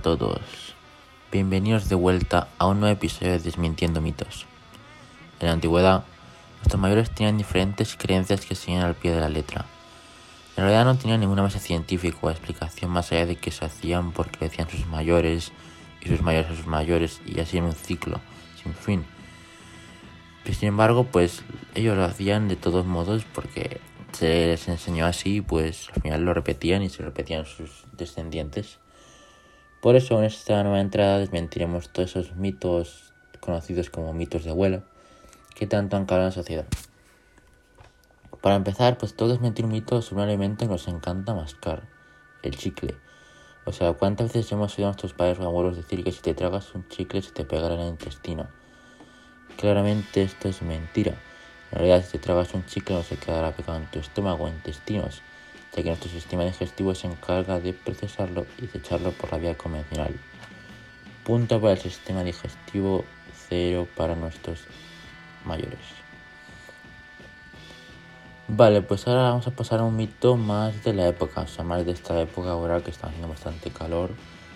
todos. Bienvenidos de vuelta a un nuevo episodio de Desmintiendo mitos. En la antigüedad, nuestros mayores tenían diferentes creencias que seguían al pie de la letra. En realidad no tenían ninguna base científica o explicación más allá de que se hacían porque lo decían sus mayores y sus mayores a sus mayores y así en un ciclo sin fin. Pero sin embargo, pues ellos lo hacían de todos modos porque se les enseñó así, pues al final lo repetían y se repetían sus descendientes. Por eso en esta nueva entrada desmentiremos todos esos mitos conocidos como mitos de abuelo que tanto han calado en la sociedad. Para empezar, pues todo desmentir un mito sobre un alimento nos encanta mascar, el chicle. O sea, ¿cuántas veces hemos oído a nuestros padres o abuelos decir que si te tragas un chicle se te pegará en el intestino? Claramente esto es mentira. En realidad, si te tragas un chicle no se quedará pegado en tu estómago o intestinos, ya que nuestro sistema digestivo se encarga de procesarlo y desecharlo por la vía convencional. Punto para el sistema digestivo, cero para nuestros mayores. Vale, pues ahora vamos a pasar a un mito más de la época, o sea, más de esta época ahora que está haciendo bastante calor,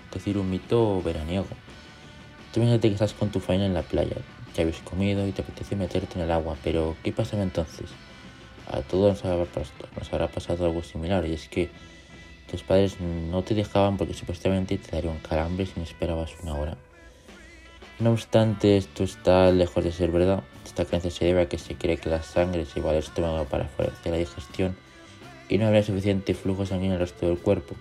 es decir, un mito veraniego. Tú imagínate que estás con tu faena en la playa, ya habéis comido y te apetece meterte en el agua, pero ¿qué pasa entonces? A todos nos habrá, nos habrá pasado algo similar, y es que tus padres no te dejaban porque supuestamente te darían calambres si no esperabas una hora. No obstante, esto está lejos de ser verdad. Esta creencia se debe a que se cree que la sangre se va al estómago para favorecer la digestión y no habrá suficiente flujo sanguíneo el resto del cuerpo,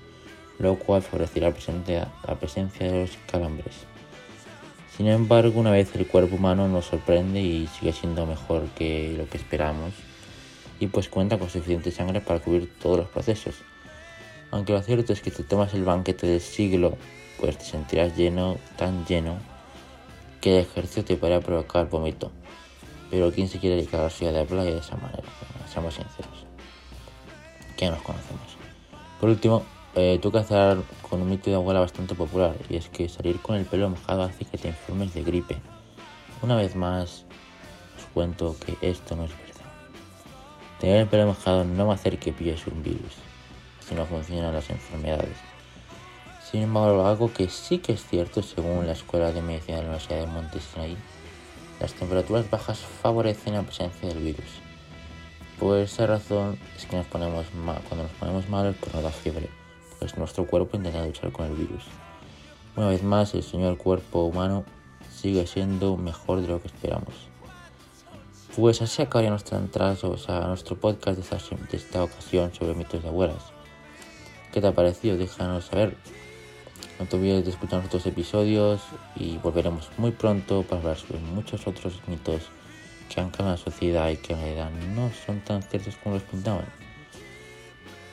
lo cual favorecerá la presencia de los calambres. Sin embargo, una vez el cuerpo humano nos sorprende y sigue siendo mejor que lo que esperamos, y pues cuenta con suficiente sangre para cubrir todos los procesos. Aunque lo cierto es que si tomas el banquete del siglo, pues te sentirás lleno, tan lleno, que el ejercicio te podría provocar vómito. Pero ¿quién se quiere dedicar a la ciudad de playa de esa manera? seamos sinceros. Que nos conocemos. Por último, eh, que hacer con un mito de abuela bastante popular, y es que salir con el pelo mojado hace que te enfermes de gripe. Una vez más, os cuento que esto no es verdad. Tener el pelo mojado no va a hacer que pilles un virus, si no funcionan las enfermedades. Sin embargo, algo que sí que es cierto según la Escuela de Medicina de la Universidad de Montesinaí, las temperaturas bajas favorecen la presencia del virus. Por esa razón es que nos ponemos mal, cuando nos ponemos malos pues nos da fiebre, pues nuestro cuerpo intenta luchar con el virus. Una vez más, el señor cuerpo humano sigue siendo mejor de lo que esperamos. Pues así acabaría nuestra entrada, o sea, nuestro podcast de esta, de esta ocasión sobre mitos de abuelas. ¿Qué te ha parecido? Déjanos saber. No te olvides de escuchar nuestros episodios y volveremos muy pronto para hablar sobre muchos otros mitos que han cambiado la sociedad y que en realidad no son tan ciertos como los pintaban.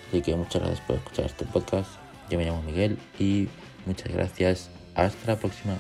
Así que muchas gracias por escuchar este podcast. Yo me llamo Miguel y muchas gracias. Hasta la próxima.